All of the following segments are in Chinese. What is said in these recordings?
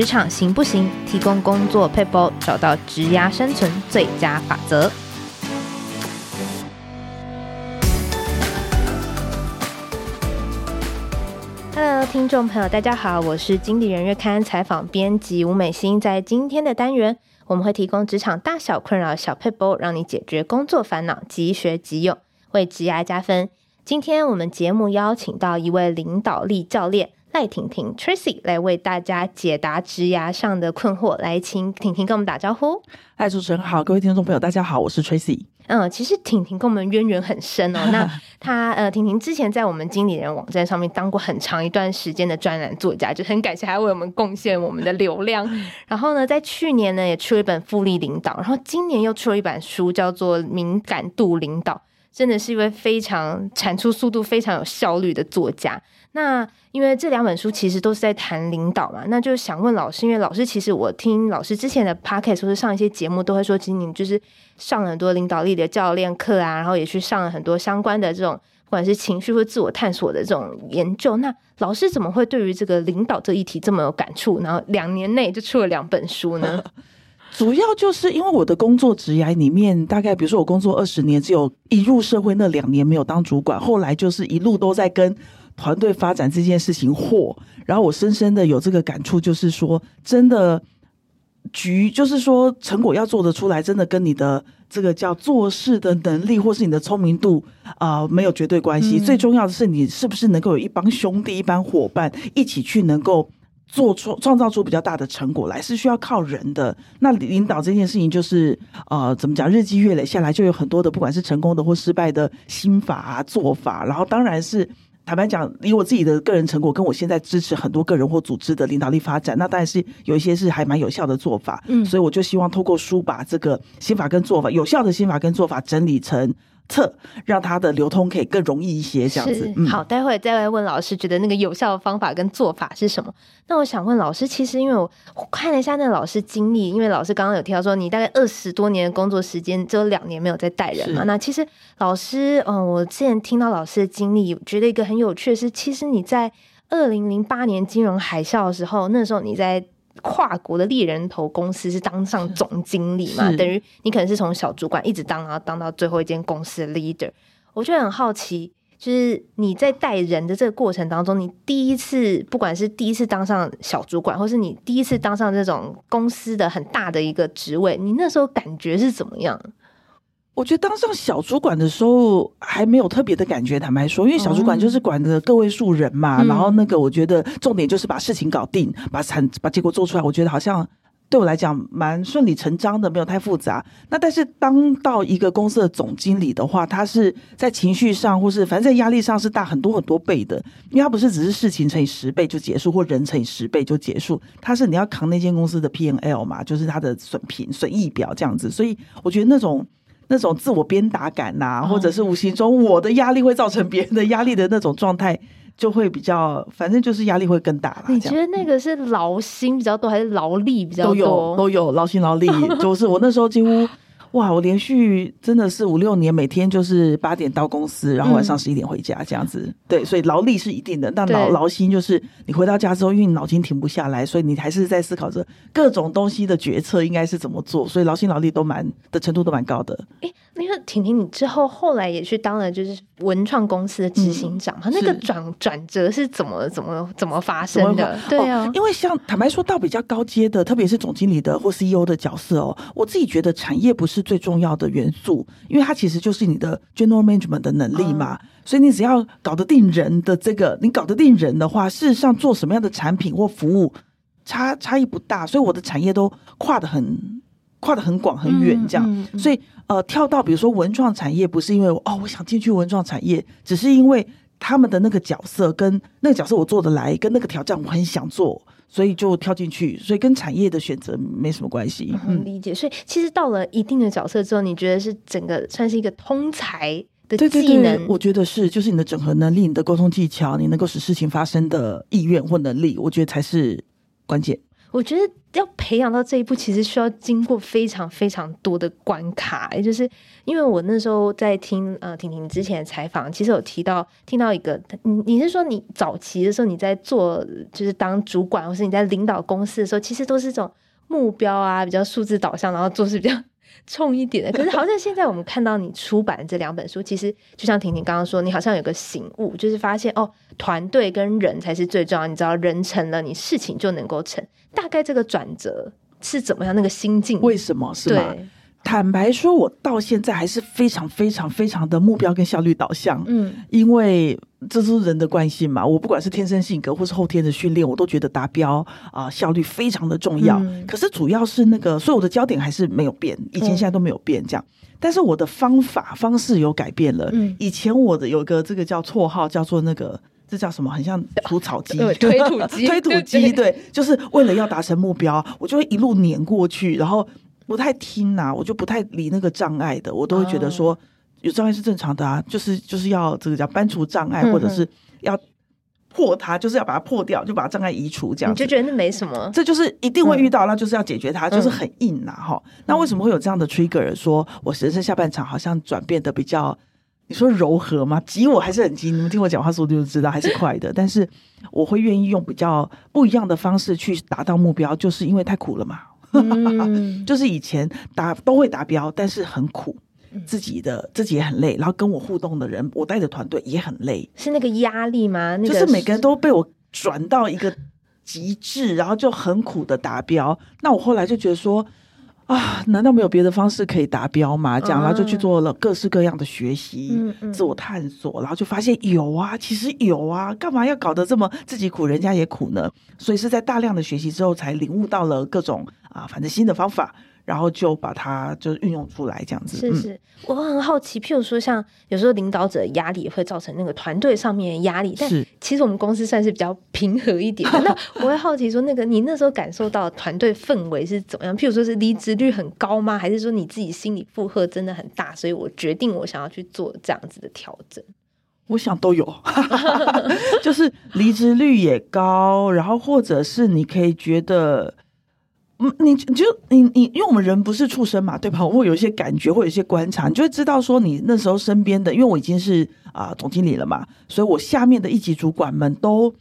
职场行不行？提供工作撇步，找到职涯生存最佳法则。Hello，听众朋友，大家好，我是经理人月刊采访编辑吴美心。在今天的单元，我们会提供职场大小困扰小撇步，让你解决工作烦恼，即学即用，为职涯加分。今天我们节目邀请到一位领导力教练。赖婷婷 Tracy 来为大家解答职涯上的困惑，来请婷婷跟我们打招呼。嗨，主持人好，各位听众朋友，大家好，我是 Tracy。嗯，其实婷婷跟我们渊源很深哦。那她呃，婷婷之前在我们经理人网站上面当过很长一段时间的专栏作家，就很感谢她为我们贡献我们的流量。然后呢，在去年呢也出了一本复利领导，然后今年又出了一本书，叫做敏感度领导，真的是一位非常产出速度非常有效率的作家。那因为这两本书其实都是在谈领导嘛，那就想问老师，因为老师其实我听老师之前的 podcast 或是上一些节目都会说，其实你就是上了很多领导力的教练课啊，然后也去上了很多相关的这种不管是情绪或自我探索的这种研究。那老师怎么会对于这个领导这一题这么有感触？然后两年内就出了两本书呢？主要就是因为我的工作职涯里面，大概比如说我工作二十年，只有一入社会那两年没有当主管，后来就是一路都在跟。团队发展这件事情，或然后我深深的有这个感触，就是说，真的局，就是说成果要做得出来，真的跟你的这个叫做事的能力，或是你的聪明度啊、呃，没有绝对关系。嗯、最重要的是，你是不是能够有一帮兄弟、一帮伙伴一起去能够做出创造出比较大的成果来，是需要靠人的。那领导这件事情，就是呃，怎么讲？日积月累下来，就有很多的，不管是成功的或失败的心法啊、做法，然后当然是。坦白讲，以我自己的个人成果，跟我现在支持很多个人或组织的领导力发展，那当然是有一些是还蛮有效的做法。嗯，所以我就希望透过书把这个心法跟做法，有效的心法跟做法整理成册，让它的流通可以更容易一些，这样子。嗯、好，待会再来问老师，觉得那个有效的方法跟做法是什么？那我想问老师，其实因为我看了一下那个老师经历，因为老师刚刚有提到说，你大概二十多年的工作时间，只有两年没有在带人嘛。那其实老师，嗯，我之前听到老师的经历，觉得一个很有趣的是，其实你在二零零八年金融海啸的时候，那时候你在。跨国的猎人头公司是当上总经理嘛？等于你可能是从小主管一直当，然后当到最后一间公司的 leader。我就很好奇，就是你在带人的这个过程当中，你第一次不管是第一次当上小主管，或是你第一次当上这种公司的很大的一个职位，你那时候感觉是怎么样？我觉得当上小主管的时候还没有特别的感觉，坦白说，因为小主管就是管着个位数人嘛。嗯、然后那个，我觉得重点就是把事情搞定，把产把结果做出来。我觉得好像对我来讲蛮顺理成章的，没有太复杂。那但是当到一个公司的总经理的话，他是在情绪上或是反正在压力上是大很多很多倍的，因为他不是只是事情乘以十倍就结束，或人乘以十倍就结束，他是你要扛那间公司的 P N L 嘛，就是他的损平损益表这样子。所以我觉得那种。那种自我鞭打感呐、啊，或者是无形中我的压力会造成别人的压力的那种状态，就会比较，反正就是压力会更大了。你觉得那个是劳心比较多，还是劳力比较多？都有，都有劳心劳力。就是我那时候几乎。哇，我连续真的是五六年，每天就是八点到公司，然后晚上十一点回家这样子。嗯、对，所以劳力是一定的，但劳劳心就是你回到家之后，因为你脑筋停不下来，所以你还是在思考着各种东西的决策应该是怎么做，所以劳心劳力都蛮的程度都蛮高的。诶，那个婷婷，你之后后来也去当了就是文创公司的执行长嘛？嗯、那个转转折是怎么怎么怎么发生的？对啊、哦，因为像坦白说到比较高阶的，特别是总经理的或 CEO 的角色哦，我自己觉得产业不是。最重要的元素，因为它其实就是你的 general management 的能力嘛，嗯、所以你只要搞得定人的这个，你搞得定人的话，事实上做什么样的产品或服务差差异不大，所以我的产业都跨得很跨得很广很远，这样，嗯嗯嗯、所以呃，跳到比如说文创产业，不是因为哦，我想进去文创产业，只是因为他们的那个角色跟那个角色我做得来，跟那个挑战我很想做。所以就跳进去，所以跟产业的选择没什么关系。嗯，理解。所以其实到了一定的角色之后，你觉得是整个算是一个通才的技能？对对对，我觉得是，就是你的整合能力、你的沟通技巧、你能够使事情发生的意愿或能力，我觉得才是关键。我觉得要培养到这一步，其实需要经过非常非常多的关卡。也就是因为我那时候在听呃婷婷之前的采访，其实有提到听到一个，你你是说你早期的时候你在做就是当主管，或是你在领导公司的时候，其实都是这种目标啊，比较数字导向，然后做事比较。冲一点的，可是好像现在我们看到你出版这两本书，其实就像婷婷刚刚说，你好像有个醒悟，就是发现哦，团队跟人才是最重要。你知道，人成了，你事情就能够成。大概这个转折是怎么样？那个心境为什么是吗？坦白说，我到现在还是非常非常非常的目标跟效率导向。嗯，因为这是人的惯性嘛。我不管是天生性格或是后天的训练，我都觉得达标啊、呃，效率非常的重要。嗯、可是主要是那个，所以我的焦点还是没有变，以前现在都没有变这样。嗯、但是我的方法方式有改变了。嗯，以前我的有个这个叫绰号，叫做那个这叫什么？很像除草机、推土机、推土机。对，就是为了要达成目标，我就会一路碾过去，然后。不太听呐、啊，我就不太理那个障碍的，我都会觉得说有障碍是正常的啊，就是就是要这个叫搬除障碍，或者是要破它，就是要把它破掉，就把障碍移除，这样子。你就觉得那没什么，这就是一定会遇到，那就是要解决它，就是很硬呐哈。那为什么会有这样的 trigger？说我人生下半场好像转变的比较，你说柔和吗？急我还是很急，你们听我讲话速度就知道还是快的，但是我会愿意用比较不一样的方式去达到目标，就是因为太苦了嘛。嗯、就是以前达都会达标，但是很苦，自己的自己也很累，然后跟我互动的人，我带的团队也很累。是那个压力吗？那个、就是每个人都被我转到一个极致，然后就很苦的达标。那我后来就觉得说。啊，难道没有别的方式可以达标吗？这样，然后就去做了各式各样的学习、嗯嗯、自我探索，然后就发现有啊，其实有啊，干嘛要搞得这么自己苦，人家也苦呢？所以是在大量的学习之后，才领悟到了各种啊，反正新的方法。然后就把它就是运用出来，这样子。是是，嗯、我很好奇，譬如说，像有时候领导者的压力也会造成那个团队上面的压力，但其实我们公司算是比较平和一点。那我会好奇说，那个你那时候感受到团队氛围是怎么样？譬如说是离职率很高吗？还是说你自己心理负荷真的很大？所以我决定我想要去做这样子的调整。我想都有，就是离职率也高，然后或者是你可以觉得。嗯，你就你你，因为我们人不是畜生嘛，对吧？我会有一些感觉，会有一些观察，你就会知道说，你那时候身边的，因为我已经是啊、总经理了嘛，所以我下面的一级主管们都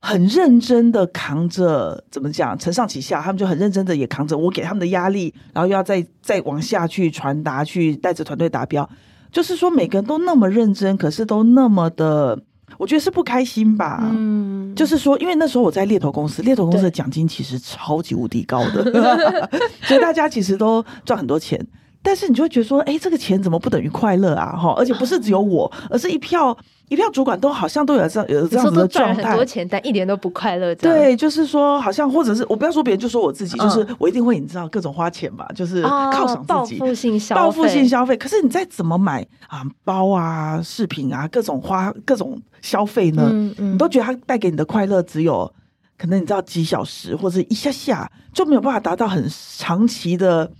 很认真的扛着，怎么讲，承上启下，他们就很认真的也扛着我给他们的压力，然后又要再再往下去传达，去带着团队达标，就是说每个人都那么认真，可是都那么的。我觉得是不开心吧，嗯，就是说，因为那时候我在猎头公司，猎头公司的奖金其实超级无敌高的，所以大家其实都赚很多钱。但是你就会觉得说，哎、欸，这个钱怎么不等于快乐啊？哈，而且不是只有我，而是一票一票主管都好像都有这样有这样子的状态，很多钱，但一点都不快乐。对，就是说，好像或者是我不要说别人，就说我自己，就是我一定会你知道各种花钱吧，就是犒赏自己，报复性消费，报复性消费。可是你再怎么买啊包啊饰品啊各种花各种消费呢？嗯嗯，你都觉得它带给你的快乐只有可能你知道几小时或者一下下就没有办法达到很长期的。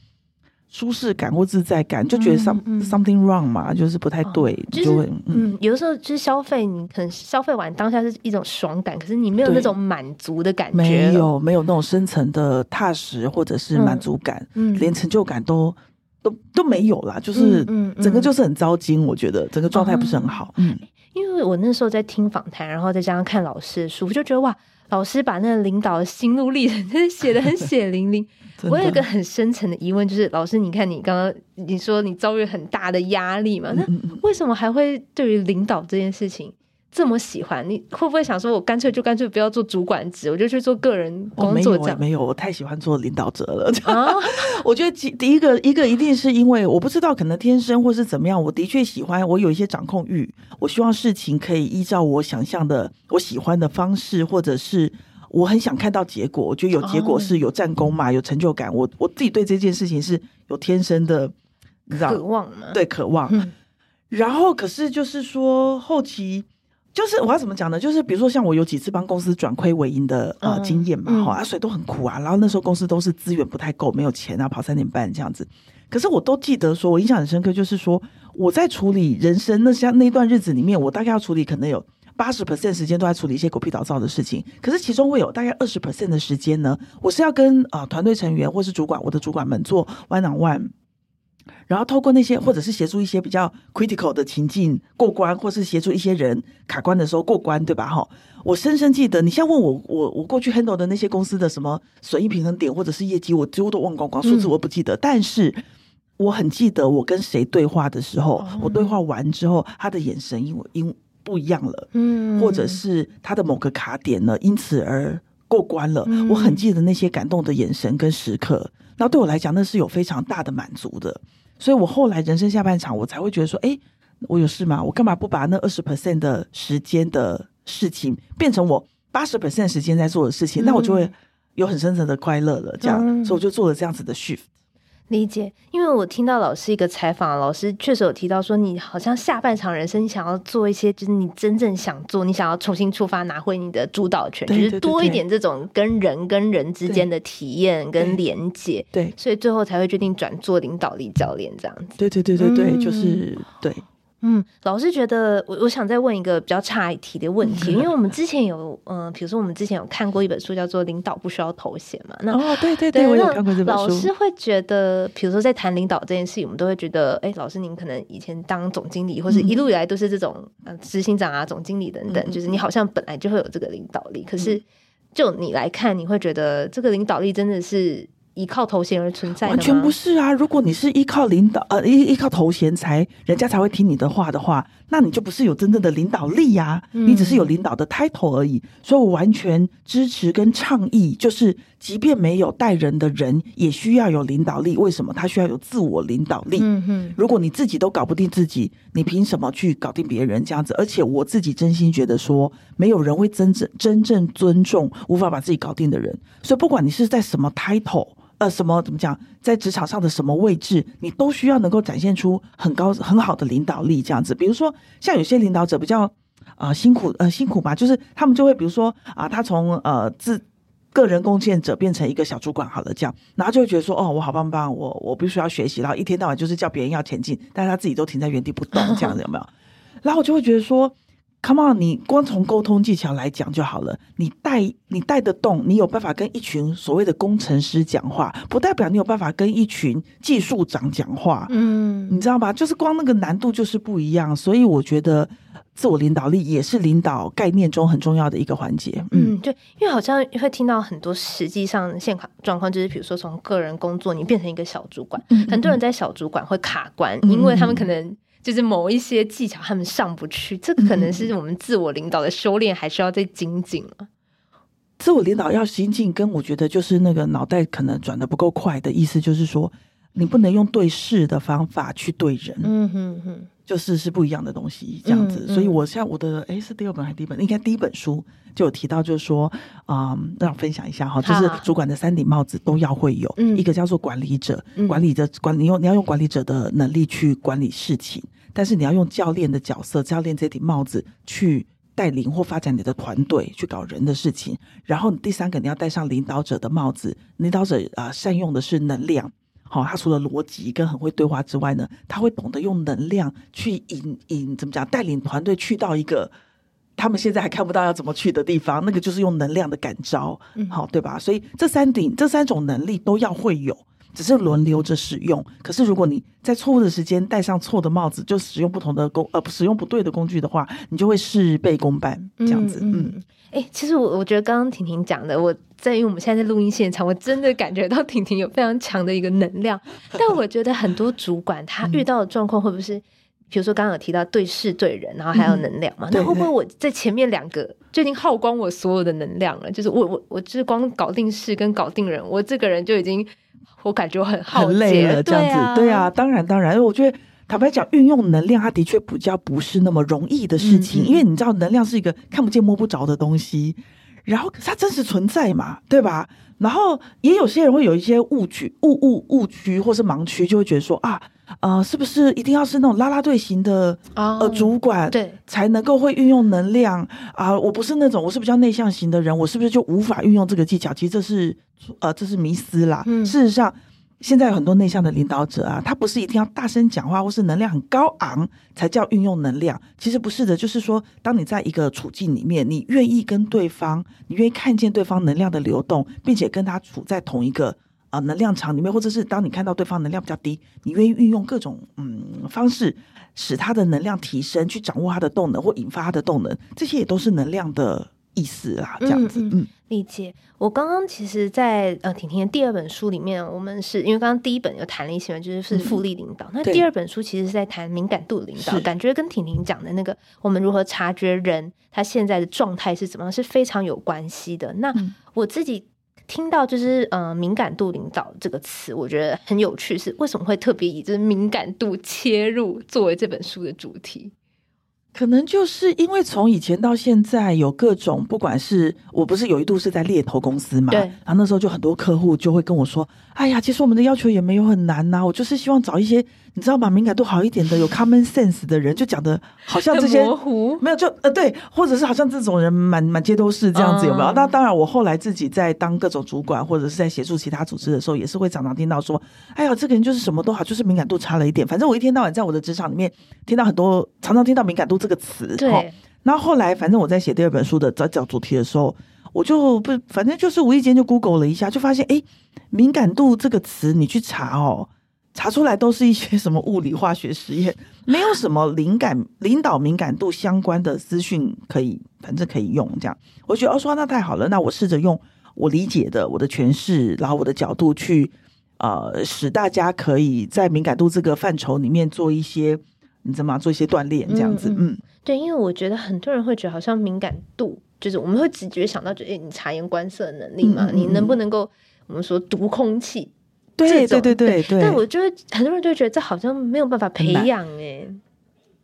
舒适感或自在感，就觉得 some、嗯。嗯、something wrong 嘛，就是不太对，哦就是、就会嗯，有的时候就是消费，你可能消费完当下是一种爽感，可是你没有那种满足的感觉，没有没有那种深层的踏实或者是满足感，嗯，连成就感都都都没有啦，就是整个就是很糟心，我觉得整个状态不是很好，嗯，因为我那时候在听访谈，然后再加上看老师的书，我就觉得哇，老师把那个领导的心路历程 写得很血淋淋。我有一个很深层的疑问，就是老师，你看你刚刚你说你遭遇很大的压力嘛？那为什么还会对于领导这件事情这么喜欢？你会不会想说，我干脆就干脆不要做主管职，我就去做个人工作这样？没有，没有，我太喜欢做领导者了。啊，我觉得第一个一个一定是因为我不知道，可能天生或是怎么样，我的确喜欢，我有一些掌控欲，我希望事情可以依照我想象的、我喜欢的方式，或者是。我很想看到结果，我觉得有结果是有战功嘛，oh. 有成就感。我我自己对这件事情是有天生的，你知道，渴望吗？对，渴望。嗯、然后，可是就是说，后期就是我要怎么讲呢？就是比如说，像我有几次帮公司转亏为盈的呃、oh. 经验嘛，哈、嗯，啊，所以都很苦啊。然后那时候公司都是资源不太够，没有钱啊，跑三点半这样子。可是我都记得说，我印象很深刻，就是说我在处理人生那像那段日子里面，我大概要处理可能有。八十 percent 时间都在处理一些狗屁倒灶的事情，可是其中会有大概二十 percent 的时间呢，我是要跟啊团队成员或是主管，我的主管们做 one on one。然后透过那些，或者是协助一些比较 critical 的情境过关，或是协助一些人卡关的时候过关，对吧？哈，我深深记得，你现在问我，我我过去 handle 的那些公司的什么损益平衡点，或者是业绩，我几乎都忘光光，数字我不记得。嗯、但是我很记得，我跟谁对话的时候，嗯、我对话完之后，他的眼神因为因不一样了，嗯，或者是他的某个卡点呢，因此而过关了。嗯、我很记得那些感动的眼神跟时刻，那对我来讲，那是有非常大的满足的。所以我后来人生下半场，我才会觉得说，哎，我有事吗？我干嘛不把那二十 percent 的时间的事情变成我八十 percent 时间在做的事情？嗯、那我就会有很深层的快乐了。这样，嗯、所以我就做了这样子的 shift。理解，因为我听到老师一个采访，老师确实有提到说，你好像下半场人生，你想要做一些，就是你真正想做，你想要重新出发，拿回你的主导权，对对对对，就是多一点这种跟人跟人之间的体验跟连接。对，所以最后才会决定转做领导力教练这样子。对对对对对，嗯、就是对。嗯，老师觉得我我想再问一个比较差一题的问题，因为我们之前有嗯、呃，比如说我们之前有看过一本书叫做《领导不需要头衔》嘛。那哦，对对对，对我有看过这本书。老师会觉得，比如说在谈领导这件事，我们都会觉得，哎，老师您可能以前当总经理，或是一路以来都是这种呃执行长啊、总经理等等，嗯、就是你好像本来就会有这个领导力。可是就你来看，你会觉得这个领导力真的是？依靠头衔而存在，完全不是啊！如果你是依靠领导，呃，依依靠头衔才人家才会听你的话的话，那你就不是有真正的领导力呀、啊，嗯、你只是有领导的 title 而已。所以我完全支持跟倡议，就是即便没有带人的人，也需要有领导力。为什么？他需要有自我领导力。嗯哼，如果你自己都搞不定自己，你凭什么去搞定别人？这样子，而且我自己真心觉得说，没有人会真正真正尊重无法把自己搞定的人。所以不管你是在什么 title。呃，什么怎么讲？在职场上的什么位置，你都需要能够展现出很高很好的领导力，这样子。比如说，像有些领导者比较啊、呃、辛苦，呃辛苦吧，就是他们就会比如说啊，他从呃自个人贡献者变成一个小主管，好了，这样，然后就会觉得说，哦，我好棒棒，我我必须要学习，然后一天到晚就是叫别人要前进，但是他自己都停在原地不动，这样子有没有？然后我就会觉得说。Come on，你光从沟通技巧来讲就好了。你带你带得动，你有办法跟一群所谓的工程师讲话，不代表你有办法跟一群技术长讲话。嗯，你知道吧？就是光那个难度就是不一样。所以我觉得自我领导力也是领导概念中很重要的一个环节。嗯，嗯，就因为好像会听到很多实际上现况状况，就是比如说从个人工作你变成一个小主管，嗯嗯，很多人在小主管会卡关，因为他们可能。就是某一些技巧他们上不去，这个可能是我们自我领导的修炼，还需要再精进了。自我领导要精进，跟我觉得就是那个脑袋可能转的不够快的意思，就是说你不能用对事的方法去对人。嗯哼哼，就是是不一样的东西，这样子。嗯嗯，所以我像我的诶，是第二本还是第一本？应该第一本书就有提到，就是说，嗯，让我分享一下哈，就是主管的三顶帽子都要会有，嗯，一个叫做管理者，管理者管你用你要用管理者的能力去管理事情。但是你要用教练的角色，教练这顶帽子去带领或发展你的团队，去搞人的事情。然后第三个，你要戴上领导者的帽子。领导者啊、呃，善用的是能量。好、哦，他除了逻辑跟很会对话之外呢，他会懂得用能量去引引怎么讲，带领团队去到一个他们现在还看不到要怎么去的地方。那个就是用能量的感召，好、哦，对吧？所以这三顶这三种能力都要会有。只是轮流着使用，可是如果你在错误的时间戴上错的帽子，就使用不同的工呃，使用不对的工具的话，你就会事倍功半这样子。嗯，哎、嗯欸，其实我我觉得刚刚婷婷讲的，我在因为我们现在在录音现场，我真的感觉到婷婷有非常强的一个能量。但我觉得很多主管他遇到的状况，会不会是，比如说刚刚有提到对事对人，然后还有能量嘛？那、嗯、会不会我在前面两个就已经耗光我所有的能量了？就是我我我就是光搞定事跟搞定人，我这个人就已经。我感觉很耗很累了，这样子，对啊，对啊，当然当然，我觉得坦白讲，运用能量，它的确比较不是那么容易的事情，因为你知道，能量是一个看不见摸不着的东西，然后它真实存在嘛，对吧？然后也有些人会有一些误区、误误误区或是盲区，就会觉得说啊。呃，是不是一定要是那种拉拉队型的、oh, 呃主管，对，才能够会运用能量啊、呃？我不是那种，我是比较内向型的人，我是不是就无法运用这个技巧？其实这是呃，这是迷思啦。嗯、事实上，现在有很多内向的领导者啊，他不是一定要大声讲话或是能量很高昂才叫运用能量，其实不是的，就是说，当你在一个处境里面，你愿意跟对方，你愿意看见对方能量的流动，并且跟他处在同一个啊、呃、能量场里面，或者是当你看到对方能量比较低，你愿意运用各种嗯方式使他的能量提升，去掌握他的动能或引发他的动能，这些也都是能量的。意思啦，这样子，嗯，嗯理解。我刚刚其实在，在呃婷婷的第二本书里面，我们是因为刚刚第一本有谈了一些，就是是复利领导。嗯、那第二本书其实是在谈敏感度领导，感觉跟婷婷讲的那个我们如何察觉人他现在的状态是怎么样，是非常有关系的。那我自己听到就是呃敏感度领导这个词，我觉得很有趣，是为什么会特别以这敏感度切入作为这本书的主题？可能就是因为从以前到现在有各种，不管是我不是有一度是在猎头公司嘛，对，然后那时候就很多客户就会跟我说：“哎呀，其实我们的要求也没有很难呐、啊，我就是希望找一些你知道吗？敏感度好一点的，有 common sense 的人，就讲的好像这些模糊，没有就呃对，或者是好像这种人满满街都是这样子，有没有？嗯、那当然，我后来自己在当各种主管或者是在协助其他组织的时候，也是会常常听到说：哎呀，这个人就是什么都好，就是敏感度差了一点。反正我一天到晚在我的职场里面听到很多，常常听到敏感度这个词，对。然后后来，反正我在写第二本书的找找主题的时候，我就不，反正就是无意间就 Google 了一下，就发现，哎，敏感度这个词，你去查哦，查出来都是一些什么物理化学实验，没有什么灵感领导敏感度相关的资讯可以，反正可以用这样。我觉得哦，说那太好了，那我试着用我理解的我的诠释，然后我的角度去，呃，使大家可以在敏感度这个范畴里面做一些。你怎么做一些锻炼这样子？嗯，嗯对，因为我觉得很多人会觉得好像敏感度就是我们会直觉想到，就诶，你察言观色的能力嘛，嗯嗯嗯，你能不能够我们说读空气？对对对对对。对但我就会很多人就会觉得这好像没有办法培养哎。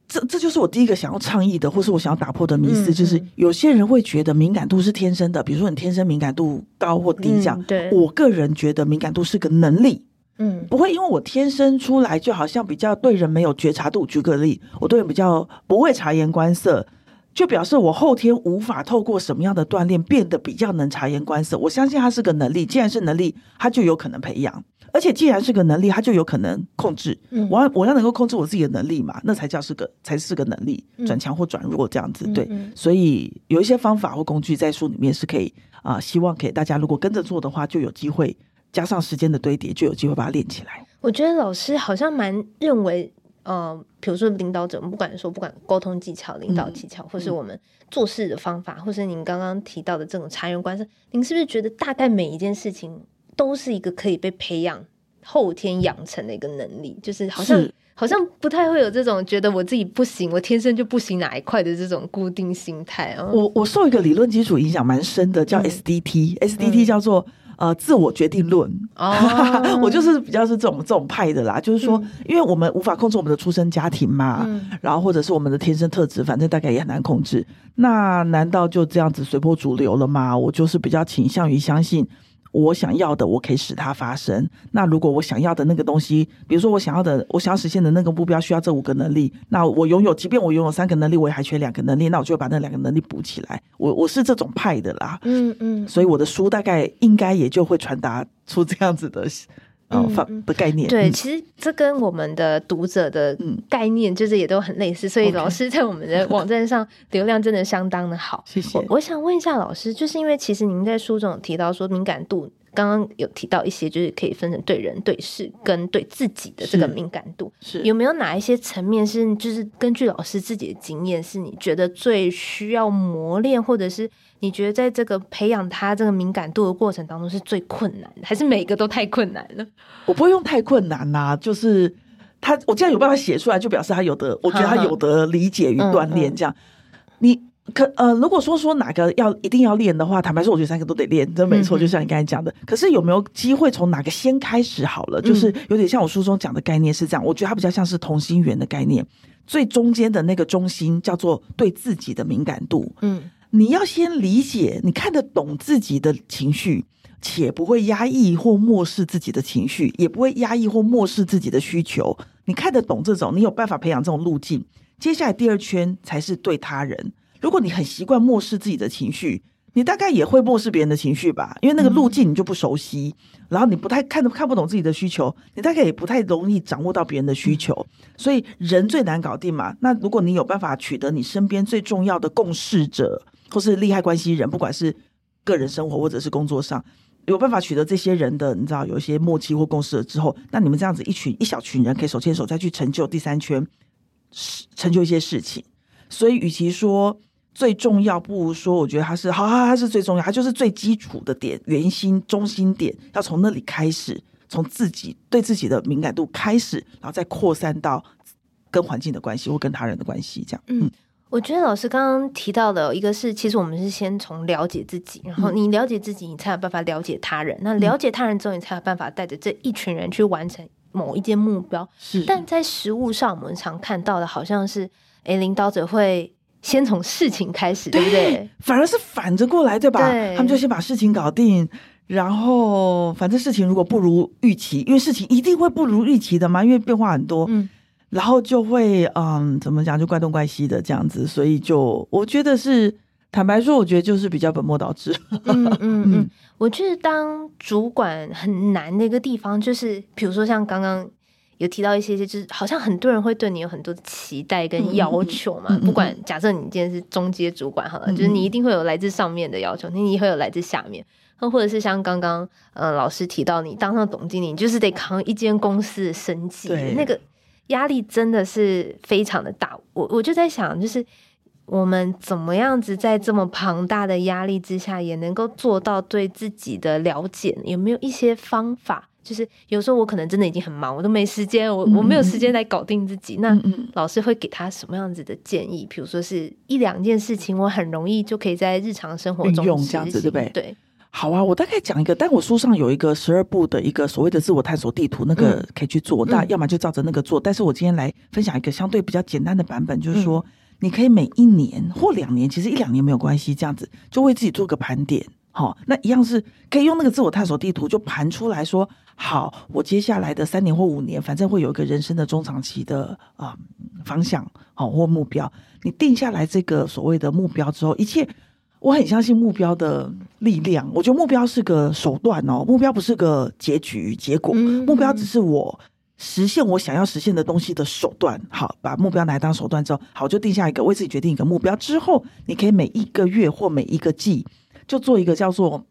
这这就是我第一个想要倡议的，或是我想要打破的迷思，就是有些人会觉得敏感度是天生的，比如说你天生敏感度高或低这样。嗯、对，我个人觉得敏感度是个能力。嗯，不会，因为我天生出来就好像比较对人没有觉察度。举个例，我对人比较不会察言观色，就表示我后天无法透过什么样的锻炼变得比较能察言观色。我相信它是个能力，既然是能力，它就有可能培养。而且既然是个能力，它就有可能控制。嗯，我要我要能够控制我自己的能力嘛，那才叫是个才是个能力，转强或转弱这样子。对，所以有一些方法或工具在书里面是可以啊、呃，希望给大家如果跟着做的话，就有机会。加上时间的堆叠，就有机会把它练起来。我觉得老师好像蛮认为，呃，比如说领导者，不管说不管沟通技巧、领导技巧，嗯、或是我们做事的方法，嗯、或是您刚刚提到的这种察言观色，您是不是觉得大概每一件事情都是一个可以被培养、后天养成的一个能力？就是好像是好像不太会有这种觉得我自己不行，我天生就不行哪一块的这种固定心态啊。我我受一个理论基础影响蛮深的，叫 SDT，SDT、叫做。呃，自我决定论，哦、我就是比较是这种这种派的啦。就是说，嗯、因为我们无法控制我们的出生家庭嘛，嗯、然后或者是我们的天生特质，反正大概也很难控制。那难道就这样子随波逐流了吗？我就是比较倾向于相信。我想要的，我可以使它发生。那如果我想要的那个东西，比如说我想要的，我想要实现的那个目标，需要这五个能力，那我拥有，即便我拥有三个能力，我也还缺两个能力，那我就把那两个能力补起来。我我是这种派的啦，嗯嗯，所以我的书大概应该也就会传达出这样子的。嗯，的概念对，其实这跟我们的读者的概念就是也都很类似，所以老师在我们的网站上流量真的相当的好。谢谢。我想问一下老师，就是因为其实您在书中有提到说敏感度，刚刚有提到一些，就是可以分成对人、对事跟对自己的这个敏感度，是有没有哪一些层面是就是根据老师自己的经验，是你觉得最需要磨练，或者是？你觉得在这个培养他这个敏感度的过程当中是最困难的，还是每个都太困难了？我不会用太困难呐、啊，就是他，我既然有办法写出来，就表示他有的，我觉得他有的理解与锻炼。这样，嗯嗯、你可呃，如果说说哪个要一定要练的话，坦白说，我觉得三个都得练，这没错。就像你刚才讲的，嗯、可是有没有机会从哪个先开始好了？就是有点像我书中讲的概念是这样，我觉得它比较像是同心圆的概念，最中间的那个中心叫做对自己的敏感度，嗯。你要先理解，你看得懂自己的情绪，且不会压抑或漠视自己的情绪，也不会压抑或漠视自己的需求。你看得懂这种，你有办法培养这种路径。接下来第二圈才是对他人。如果你很习惯漠视自己的情绪，你大概也会漠视别人的情绪吧，因为那个路径你就不熟悉，然后你不太看看不懂自己的需求，你大概也不太容易掌握到别人的需求，所以人最难搞定嘛。那如果你有办法取得你身边最重要的共事者，或是利害关系人，不管是个人生活或者是工作上，有办法取得这些人的，你知道有一些默契或共识了之后，那你们这样子一群一小群人可以手牵手再去成就第三圈，成就一些事情。所以，与其说。最重要不如说，我觉得它是好，它是最重要，它就是最基础的点，圆心中心点，要从那里开始，从自己对自己的敏感度开始，然后再扩散到跟环境的关系或跟他人的关系，这样。嗯，我觉得老师刚刚提到的一个是，其实我们是先从了解自己，然后你了解自己，你才有办法了解他人。嗯、那了解他人之后，你才有办法带着这一群人去完成某一件目标。是，但在实务上，我们常看到的好像是，哎，领导者会。先从事情开始，对不对？反而是反着过来，对吧？对，他们就先把事情搞定，然后反正事情如果不如预期，因为事情一定会不如预期的嘛，因为变化很多，嗯，然后就会嗯，怎么讲，就怪东怪西的这样子，所以就我觉得是坦白说，我觉得就是比较本末倒置。嗯嗯嗯，我觉得当主管很难的一个地方，就是比如说像刚刚。有提到一些，就是好像很多人会对你有很多的期待跟要求嘛。嗯嗯嗯、不管假设你今天是中阶主管好了，嗯嗯、就是你一定会有来自上面的要求，你你会有来自下面，或或者是像刚刚呃老师提到，你当上总经理，你就是得扛一间公司的生计，那个压力真的是非常的大。我我就在想，就是我们怎么样子在这么庞大的压力之下，也能够做到对自己的了解，有没有一些方法？就是有时候我可能真的已经很忙，我都没时间，我我没有时间来搞定自己。嗯、那老师会给他什么样子的建议？比如说是一两件事情，我很容易就可以在日常生活中用这样子，对不对？对，好啊，我大概讲一个，但我书上有一个十二步的一个所谓的自我探索地图，那个可以去做。嗯、那要么就照着那个做。但是我今天来分享一个相对比较简单的版本，就是说，你可以每一年或两年，其实一两年没有关系，这样子就为自己做个盘点。好，那一样是可以用那个自我探索地图，就盘出来说，好，我接下来的三年或五年，反正会有一个人生的中长期的啊、呃、方向，好或目标。你定下来这个所谓的目标之后，一切我很相信目标的力量。我觉得目标是个手段哦，目标不是个结局结果，目标只是我实现我想要实现的东西的手段。好，把目标拿来当手段之后，好，就定下一个为自己决定一个目标之后，你可以每一个月或每一个季。就做一个叫做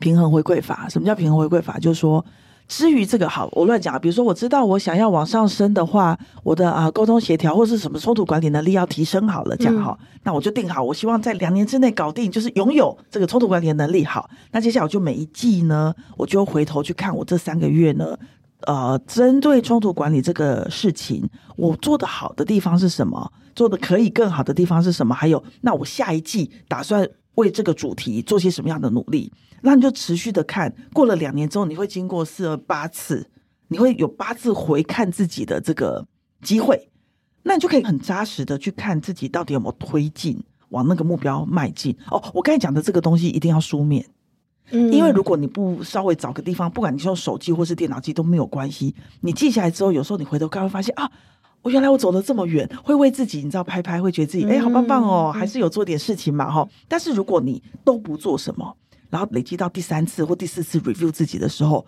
平衡回馈法。什么叫平衡回馈法？就是说，至于这个好，我乱讲。比如说，我知道我想要往上升的话，我的啊沟通协调或是什么冲突管理能力要提升好了，这样好，嗯、那我就定好，我希望在两年之内搞定，就是拥有这个冲突管理的能力。好，那接下来我就每一季呢，我就回头去看我这三个月呢，呃，针对冲突管理这个事情，我做的好的地方是什么？做的可以更好的地方是什么？还有，那我下一季打算。为这个主题做些什么样的努力？那你就持续的看，过了两年之后，你会经过四二八次，你会有八次回看自己的这个机会，那你就可以很扎实的去看自己到底有没有推进，往那个目标迈进。哦，我刚才讲的这个东西一定要书面，嗯，因为如果你不稍微找个地方，不管你是用手机或是电脑记都没有关系，你记下来之后，有时候你回头看会发现啊。我原来我走了这么远，会为自己你知道拍拍，会觉得自己哎、欸、好棒棒哦，还是有做点事情嘛哈。但是如果你都不做什么，然后累积到第三次或第四次 review 自己的时候，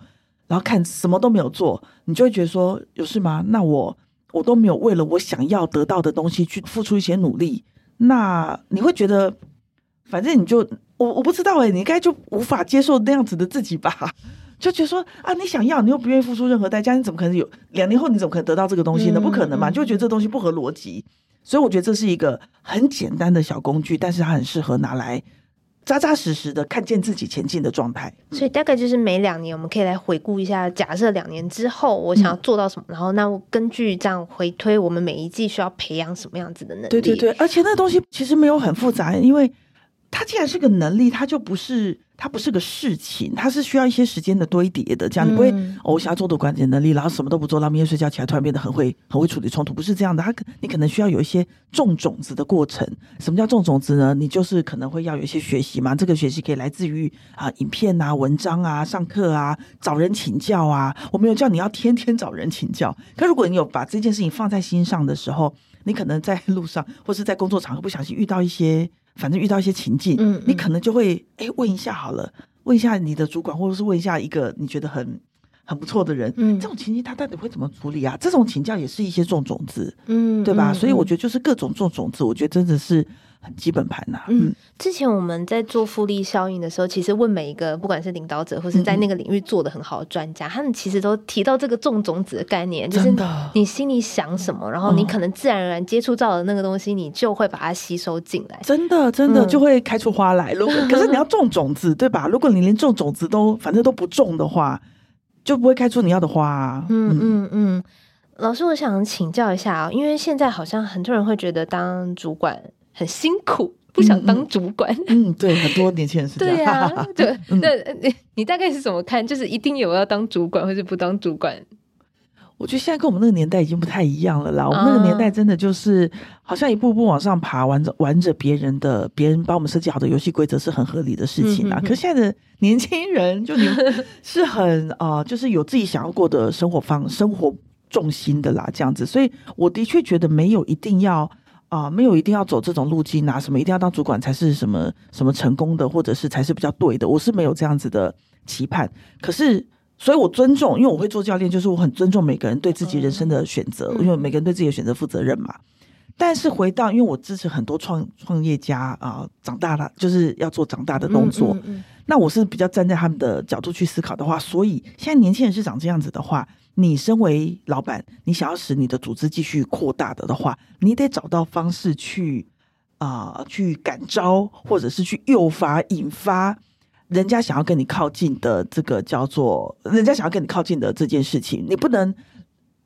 然后看什么都没有做，你就会觉得说有事吗？那我我都没有为了我想要得到的东西去付出一些努力，那你会觉得反正你就我我不知道哎、欸，你应该就无法接受那样子的自己吧。就觉得说啊，你想要，你又不愿意付出任何代价，你怎么可能有两年后你怎么可能得到这个东西呢？不可能嘛！就会觉得这东西不合逻辑，所以我觉得这是一个很简单的小工具，但是它很适合拿来扎扎实实的看见自己前进的状态。所以大概就是每两年我们可以来回顾一下，假设两年之后我想要做到什么，嗯、然后那我根据这样回推，我们每一季需要培养什么样子的能力？对对对，而且那东西其实没有很复杂，因为它既然是个能力，它就不是。它不是个事情，它是需要一些时间的堆叠的。这样你不会，嗯、哦，我想要做的关键能力，然后什么都不做，然后明天睡觉起来突然变得很会很会处理冲突，不是这样的。它你可能需要有一些种种子的过程。什么叫种种子呢？你就是可能会要有一些学习嘛。这个学习可以来自于啊，影片啊、文章啊、上课啊、找人请教啊。我没有叫你要天天找人请教，可如果你有把这件事情放在心上的时候，你可能在路上或是在工作场合不小心遇到一些。反正遇到一些情境，嗯，嗯你可能就会哎问一下好了，问一下你的主管，或者是问一下一个你觉得很很不错的人，嗯，这种情境他到底会怎么处理啊？这种请教也是一些种种子，嗯，对吧？嗯、所以我觉得就是各种种种子，我觉得真的是。很基本盘呐、啊，嗯，之前我们在做复利效应的时候，其实问每一个不管是领导者或是在那个领域做的很好的专家，嗯、他们其实都提到这个种种子的概念，就是你心里想什么，然后你可能自然而然接触到的那个东西，你就会把它吸收进来，真的真的就会开出花来。如果、嗯、可是你要种种子，对吧？如果你连种种子都反正都不种的话，就不会开出你要的花、啊。嗯嗯嗯。嗯老师，我想请教一下啊，因为现在好像很多人会觉得当主管很辛苦，不想当主管。嗯，嗯，对，很多年轻人是这样。对呀、啊，对。嗯、那你你大概是怎么看？就是一定有要当主管，或是不当主管？我觉得现在跟我们那个年代已经不太一样了啦。我们那个年代真的就是好像一步步往上爬，玩着玩着别人的，别人帮我们设计好的游戏规则是很合理的事情啊。嗯、哼哼可是现在的年轻人就你们 是很啊、呃，就是有自己想要过的生活方生活。重心的啦，这样子，所以我的确觉得没有一定要啊、呃，没有一定要走这种路径啊，什么一定要当主管才是什么什么成功的，或者是才是比较对的，我是没有这样子的期盼。可是，所以我尊重，因为我会做教练，就是我很尊重每个人对自己人生的选择，因为每个人对自己的选择负责任嘛。但是回到，因为我支持很多创创业家啊、呃，长大了就是要做长大的动作。嗯嗯嗯，那我是比较站在他们的角度去思考的话，所以现在年轻人是长这样子的话。你身为老板，你想要使你的组织继续扩大的的话，你得找到方式去啊、去感召，或者是去诱发、引发人家想要跟你靠近的这个叫做人家想要跟你靠近的这件事情。你不能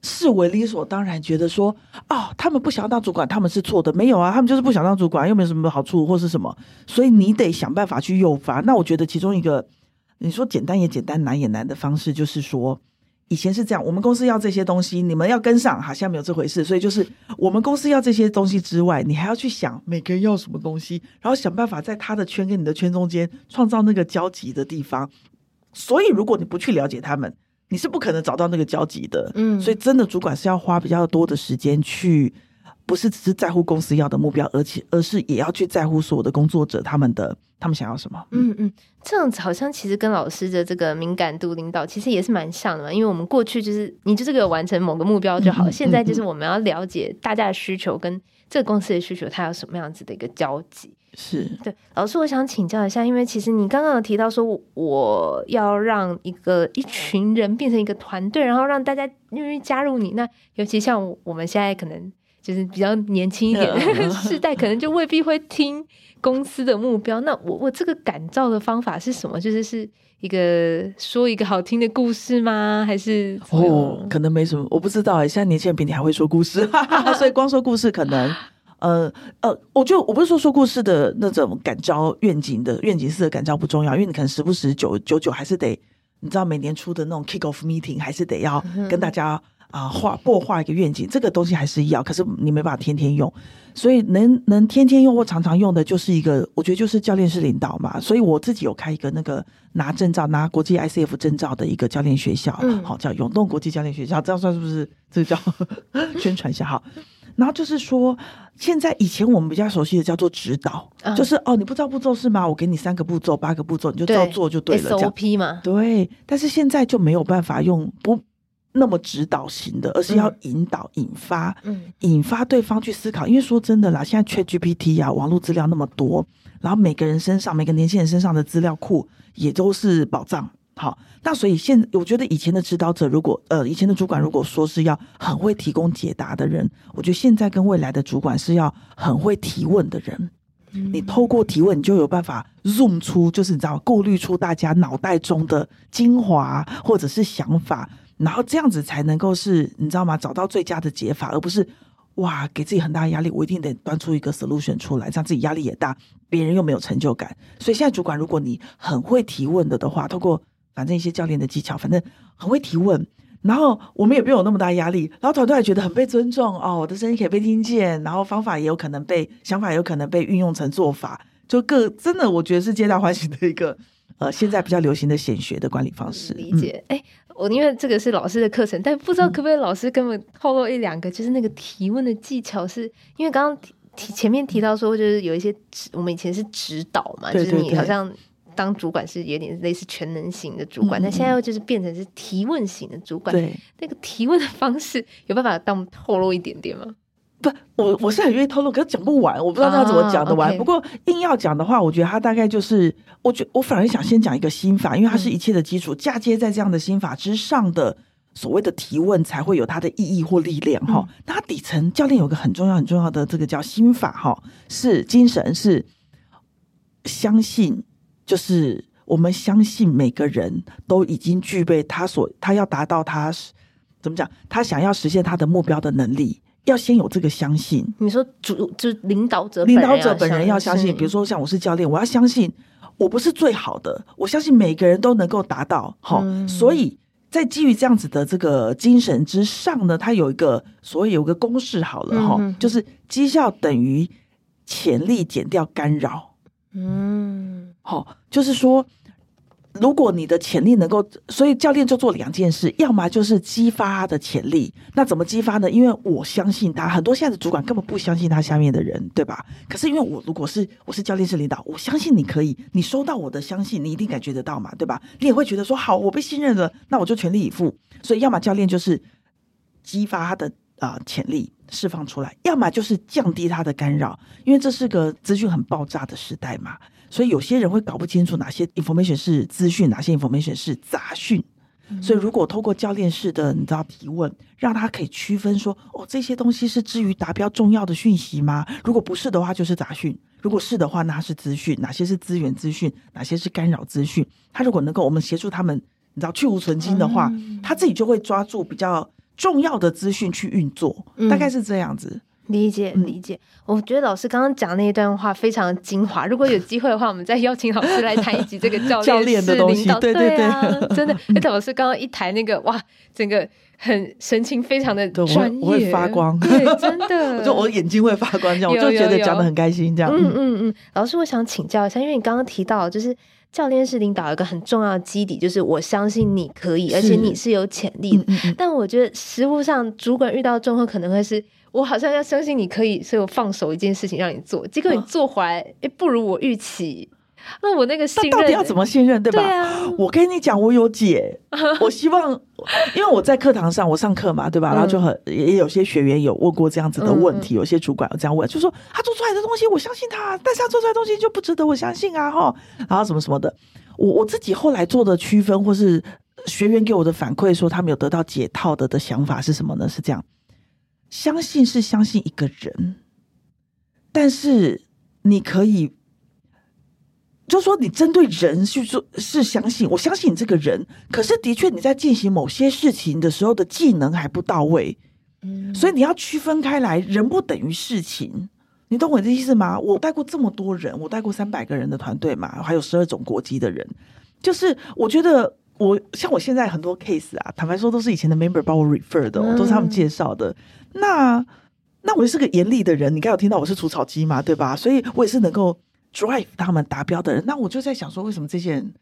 视为理所当然，觉得说哦，他们不想要当主管，他们是错的。没有啊，他们就是不想当主管，又没有什么好处或是什么，所以你得想办法去诱发。那我觉得其中一个你说简单也简单，难也难的方式，就是说。以前是这样，我们公司要这些东西，你们要跟上，好像没有这回事。所以就是我们公司要这些东西之外，你还要去想每个人要什么东西，然后想办法在他的圈跟你的圈中间创造那个交集的地方。所以如果你不去了解他们，你是不可能找到那个交集的。嗯，所以真的主管是要花比较多的时间去。不是只是在乎公司要的目标，而且而是也要去在乎所有的工作者他们的他们想要什么。嗯嗯，这样子好像其实跟老师的这个敏感度领导其实也是蛮像的嘛。因为我们过去就是你就这个完成某个目标就好，现在就是我们要了解大家的需求跟这个公司的需求，它有什么样子的一个交集。是对老师，我想请教一下，因为其实你刚刚有提到说我要让一个一群人变成一个团队，然后让大家愿意加入你。那尤其像我们现在可能。就是比较年轻一点的 世代，可能就未必会听公司的目标。那我我这个感召的方法是什么？就是是一个说一个好听的故事吗？还是哦，可能没什么，我不知道哎。现在年轻人比你还会说故事，所以光说故事可能呃呃，我就我不是说说故事的那种感召愿景的愿景式的感召不重要，因为你可能时不时久久久还是得，你知道每年出的那种 kick off meeting 还是得要跟大家。啊，画擘画一个愿景，这个东西还是要，可是你没办法天天用，所以能能天天用或常常用的，就是一个，我觉得就是教练式领导嘛。所以我自己有开一个那个拿证照、拿国际 ICF 证照的一个教练学校，嗯、好叫永动国际教练学校，这样算是不是？这叫 宣传一下好。然后就是说，现在以前我们比较熟悉的叫做指导，嗯、就是哦，你不知道步骤是吗？我给你三个步骤、八个步骤，你就照做就对了。对 SOP 嘛，对。但是现在就没有办法用不。那么指导型的，而是要引导、引发、嗯、引发对方去思考。因为说真的啦，现在 ChatGPT 啊，网络资料那么多，然后每个人身上、每个年轻人身上的资料库也都是宝藏。好，那所以现我觉得以前的指导者，如果呃以前的主管如果说是要很会提供解答的人，我觉得现在跟未来的主管是要很会提问的人。嗯、你透过提问，你就有办法 zoom 出，就是你知道，过滤出大家脑袋中的精华或者是想法。然后这样子才能够是，你知道吗？找到最佳的解法，而不是哇，给自己很大的压力。我一定得端出一个 solution 出来，这样自己压力也大，别人又没有成就感。所以现在主管，如果你很会提问的的话，透过反正一些教练的技巧，反正很会提问，然后我们也不用有那么大压力，然后团队还觉得很被尊重哦，我的声音可以被听见，然后方法也有可能被想法也有可能被运用成做法，就各真的我觉得是皆大欢喜的一个呃，现在比较流行的显学的管理方式。理解，哎、嗯。我因为这个是老师的课程，但不知道可不可以老师跟我透露一两个，就是那个提问的技巧是，是因为刚刚提前面提到说，就是有一些我们以前是指导嘛，就是你好像当主管是有点类似全能型的主管，那、嗯、现在又就是变成是提问型的主管。对，那个提问的方式有办法当透露一点点吗？不，我我是很愿意透露，可是讲不完，我不知道他怎么讲得完。啊 okay、不过硬要讲的话，我觉得他大概就是，我觉我反而想先讲一个心法，因为它是一切的基础，嫁接在这样的心法之上的。所谓的提问才会有它的意义或力量哈，那、嗯、底层教练有个很重要很重要的这个叫心法哈，是精神是相信，就是我们相信每个人都已经具备他所他要达到他怎么讲，他想要实现他的目标的能力，要先有这个相信。你说主就领导者领导者本人要相信，比如说像我是教练，我要相信我不是最好的，我相信每个人都能够达到好，嗯、所以。在基于这样子的这个精神之上呢，它有一个所谓有个公式好了哈，嗯、就是绩效等于潜力减掉干扰。嗯，好，就是说。如果你的潜力能够，所以教练就做两件事，要么就是激发他的潜力。那怎么激发呢？因为我相信他，很多现在的主管根本不相信他下面的人，对吧？可是因为我如果是我是教练是领导，我相信你可以，你收到我的相信，你一定感觉得到嘛，对吧？你也会觉得说好，我被信任了，那我就全力以赴。所以要么教练就是激发他的啊、呃、潜力释放出来，要么就是降低他的干扰，因为这是个资讯很爆炸的时代嘛。所以有些人会搞不清楚哪些 information 是资讯，哪些 information 是杂讯。嗯、所以如果透过教练式的你知道提问，让他可以区分说，哦，这些东西是至于达标重要的讯息吗？如果不是的话，就是杂讯；如果是的话，那是资讯。哪些是资源资讯？哪些是干扰资讯？他如果能够我们协助他们，你知道去芜存菁的话，嗯、他自己就会抓住比较重要的资讯去运作，嗯、大概是这样子。理解理解，我觉得老师刚刚讲那一段话非常精华。如果有机会的话，我们再邀请老师来谈一集这个教练 的东西。对对 对，真的。而且老师刚刚一台那个哇，整个很神情非常的专业，我会发光。对，真的，就我眼睛会发光，这样我就觉得讲得很开心。这样，嗯嗯嗯。老师，我想请教一下，因为你刚刚提到，就是教练是领导一个很重要的基底，就是我相信你可以，而且你是有潜力的。但我觉得实务上，主管遇到状况可能会是。我好像要相信你可以，所以我放手一件事情让你做，结果你做回来，哎、哦，不如我预期。那我那个信任到底要怎么信任，对吧？对啊，我跟你讲，我有解。我希望，因为我在课堂上，我上课嘛，对吧？然后就很也有些学员有问过这样子的问题，嗯、有些主管有这样问，就说他做出来的东西，我相信他，但是他做出来的东西就不值得我相信啊，哈，然后什么什么的。我我自己后来做的区分，或是学员给我的反馈，说他们有得到解套的的想法是什么呢？是这样。相信是相信一个人，但是你可以，就说你针对人去做是相信，我相信你这个人，可是的确你在进行某些事情的时候的技能还不到位，嗯，所以你要区分开来，人不等于事情，你懂我的意思吗？我带过这么多人，我带过三百个人的团队嘛，还有十二种国籍的人，就是我觉得我像我现在很多 case 啊，坦白说都是以前的 member 帮我 refer 的，都是他们介绍的。那那我是个严厉的人，你刚有听到我是除草机嘛，对吧？所以我也是能够 drive 他们达标的人。那我就在想说，为什么这些人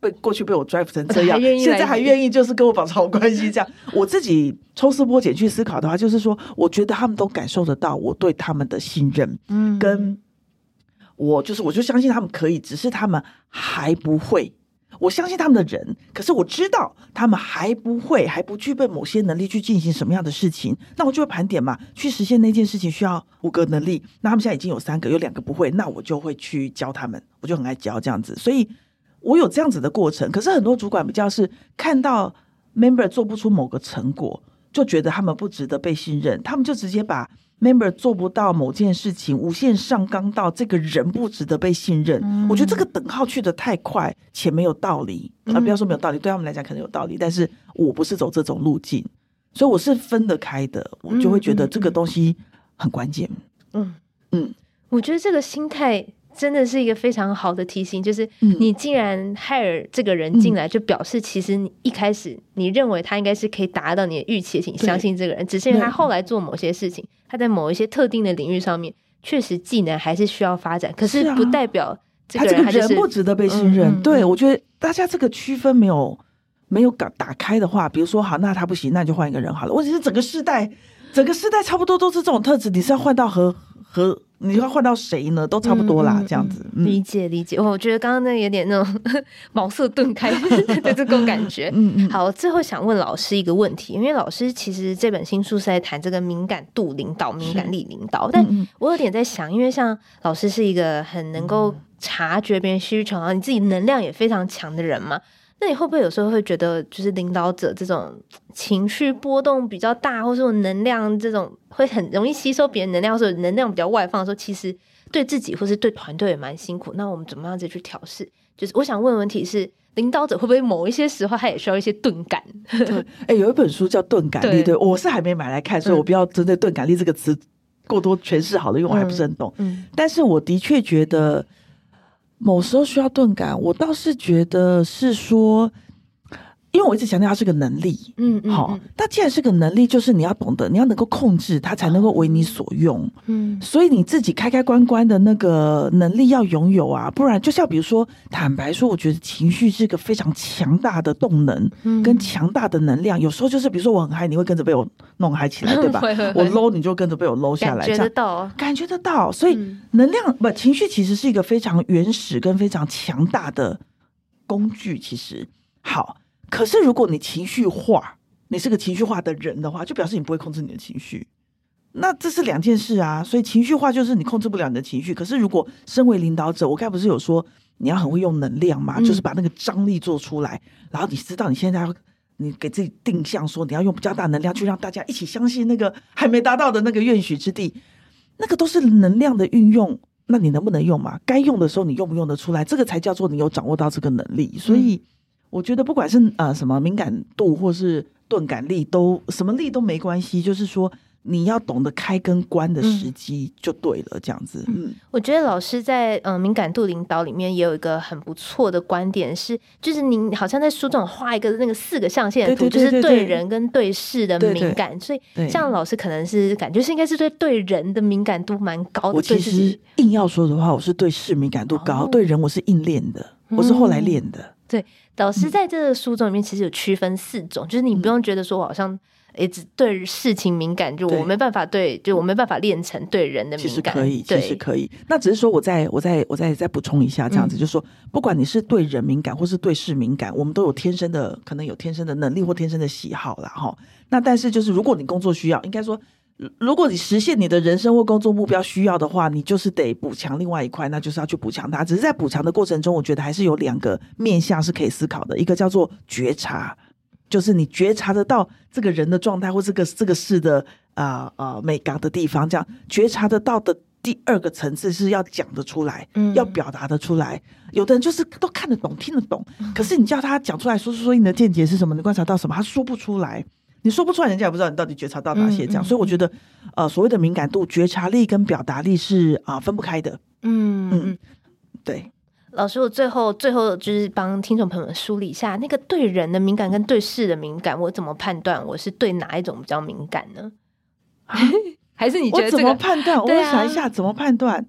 被过去被我 drive 成这样，现在还愿意就是跟我保持好关系？这样，我自己抽丝剥茧去思考的话，就是说，我觉得他们都感受得到我对他们的信任，嗯，跟我就是我就相信他们可以，只是他们还不会。我相信他们的人，可是我知道他们还不会，还不具备某些能力去进行什么样的事情，那我就会盘点嘛，去实现那件事情需要五个能力，那他们现在已经有三个，有两个不会，那我就会去教他们，我就很爱教这样子，所以我有这样子的过程。可是很多主管比较是看到 member 做不出某个成果，就觉得他们不值得被信任，他们就直接把。Member 做不到某件事情，无限上纲到这个人不值得被信任。嗯、我觉得这个等号去的太快且没有道理。啊，不要说没有道理，对他们来讲可能有道理，但是我不是走这种路径，所以我是分得开的。我就会觉得这个东西很关键。嗯嗯，我觉得这个心态。真的是一个非常好的提醒，就是你既然 hire 这个人进来，就表示其实你一开始你认为他应该是可以达到你的预期，请相信这个人。只是因为他后来做某些事情，他在某一些特定的领域上面，确实技能还是需要发展。可是不代表这个人不值得被信任。对，我觉得大家这个区分没有没有打打开的话，比如说好，那他不行，那就换一个人好了。我只是整个世代，整个世代差不多都是这种特质，你是要换到和。和你要换到谁呢？都差不多啦，嗯、这样子。嗯、理解理解，我觉得刚刚那有点那种 茅塞顿开 的这种感觉。嗯嗯。好，最后想问老师一个问题，因为老师其实这本新书是在谈这个敏感度领导、敏感力领导，但我有点在想，因为像老师是一个很能够察觉别人需求，然后你自己能量也非常强的人嘛。那你会不会有时候会觉得，就是领导者这种情绪波动比较大，或者说能量这种会很容易吸收别人能量，或者能量比较外放的时候，其实对自己或是对团队也蛮辛苦。那我们怎么样子去调试？就是我想问问题是，领导者会不会某一些时候他也需要一些钝感？对，哎、欸，有一本书叫《钝感力》，对，对我是还没买来看，所以我不要针对“钝感力”这个词过多诠释好了，因为我还不是很懂。但是我的确觉得。某时候需要钝感，我倒是觉得是说。因为我一直强调它是个能力，嗯，嗯，好，那既然是个能力，就是你要懂得，你要能够控制它，才能够为你所用，嗯，所以你自己开开关关的那个能力要拥有啊，不然就像比如说，坦白说，我觉得情绪是一个非常强大的动能，嗯。跟强大的能量，有时候就是比如说我很嗨，你会跟着被我弄嗨起来，对吧？我 low，你就跟着被我 low 下来，感觉得到，感觉得到，所以能量不情绪其实是一个非常原始跟非常强大的工具，其实。好。可是，如果你情绪化，你是个情绪化的人的话，就表示你不会控制你的情绪。那这是两件事啊。所以情绪化就是你控制不了你的情绪。可是，如果身为领导者，我刚才不是有说你要很会用能量嘛，就是把那个张力做出来，然后你知道你现在要你给自己定向，说你要用比较大能量去让大家一起相信那个还没达到的那个愿许之地，那个都是能量的运用。那你能不能用嘛？该用的时候你用不用得出来？这个才叫做你有掌握到这个能力。所以。我觉得不管是呃什么敏感度或是钝感力，都什么力都没关系，就是说你要懂得开跟关的时机就对了，这样子。嗯，我觉得老师在嗯、呃、敏感度领导里面也有一个很不错的观点是，就是您好像在书中画一个那个四个象限的图，就是对人跟对事的敏感，所以像老师可能是感觉是应该是对对人的敏感度蛮高的。我其实硬要说的话，我是对事敏感度高，哦、对人我是硬练的，我是后来练的。嗯对，老师在这个书中里面其实有区分四种，嗯、就是你不用觉得说我好像一直对事情敏感，就我没办法对，对就我没办法练成对人的敏感。其实可以，其实可以。那只是说我再我再我再再补充一下，这样子、嗯、就是说，不管你是对人敏感或是对事敏感，我们都有天生的可能有天生的能力或天生的喜好啦。哈。那但是就是如果你工作需要，应该说。如果你实现你的人生或工作目标需要的话，你就是得补强另外一块，那就是要去补强它。只是在补强的过程中，我觉得还是有两个面向是可以思考的。一个叫做觉察，就是你觉察得到这个人的状态或这个这个事的啊啊美感的地方，这样觉察得到的第二个层次是要讲得出来，嗯，要表达得出来。有的人就是都看得懂、听得懂，可是你叫他讲出来说说说你的见解是什么，你观察到什么，他说不出来。你说不出来，人家也不知道你到底觉察到哪些这样，嗯嗯、所以我觉得，呃，所谓的敏感度、觉察力跟表达力是啊、呃、分不开的。嗯嗯，对。老师，我最后最后就是帮听众朋友们梳理一下，那个对人的敏感跟对事的敏感，我怎么判断我是对哪一种比较敏感呢？还是你觉得、这个、我怎么判断？我想一下怎么判断。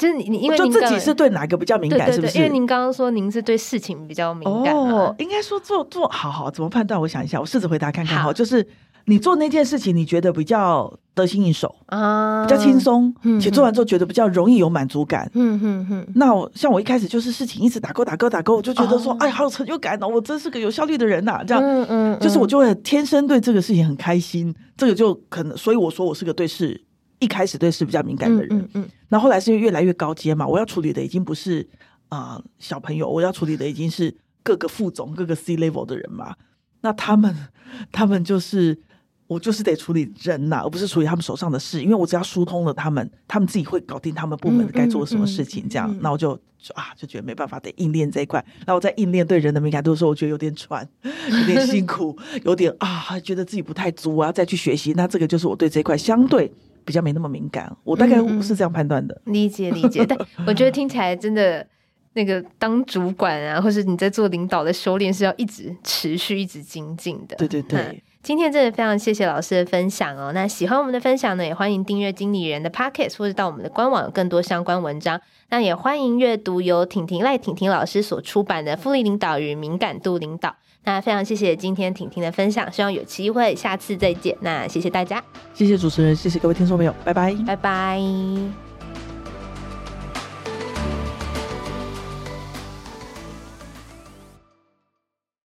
就是你，你因为就自己是对哪个比较敏感，是不是？因为您刚刚说您是对事情比较敏感哦，应该说做做好好怎么判断？我想一下，我试着回答看看哈。就是你做那件事情，你觉得比较得心应手啊，比较轻松，且做完之后觉得比较容易有满足感。嗯嗯嗯。那我像我一开始就是事情一直打勾打勾打勾，我就觉得说，哎，好有成就感哦，我真是个有效率的人呐。这样，嗯嗯，就是我就会天生对这个事情很开心，这个就可能，所以我说我是个对事。一开始对事比较敏感的人，嗯嗯，那、嗯、后，后来是越来越高阶嘛，我要处理的已经不是啊、呃、小朋友，我要处理的已经是各个副总、各个 C level 的人嘛。那他们，他们就是我就是得处理人呐、啊，而不是处理他们手上的事，因为我只要疏通了他们，他们自己会搞定他们部门该做什么事情。这样，那、嗯嗯嗯、我就啊就觉得没办法，得硬练这一块。那我在硬练对人的敏感度的时候，我觉得有点喘，有点辛苦，有点啊，觉得自己不太足，我要再去学习。那这个就是我对这一块相对。比较没那么敏感，我大概是这样判断的。嗯、理解理解，但 我觉得听起来真的那个当主管啊，或是你在做领导的修炼，是要一直持续、一直精进的。对对对。今天真的非常谢谢老师的分享哦。那喜欢我们的分享呢，也欢迎订阅经理人的 Pocket，或者到我们的官网有更多相关文章。那也欢迎阅读由婷婷赖婷婷老师所出版的《复利领导与敏感度领导》。那非常谢谢今天婷婷的分享，希望有机会下次再见。那谢谢大家，谢谢主持人，谢谢各位听众朋友，拜拜，拜拜。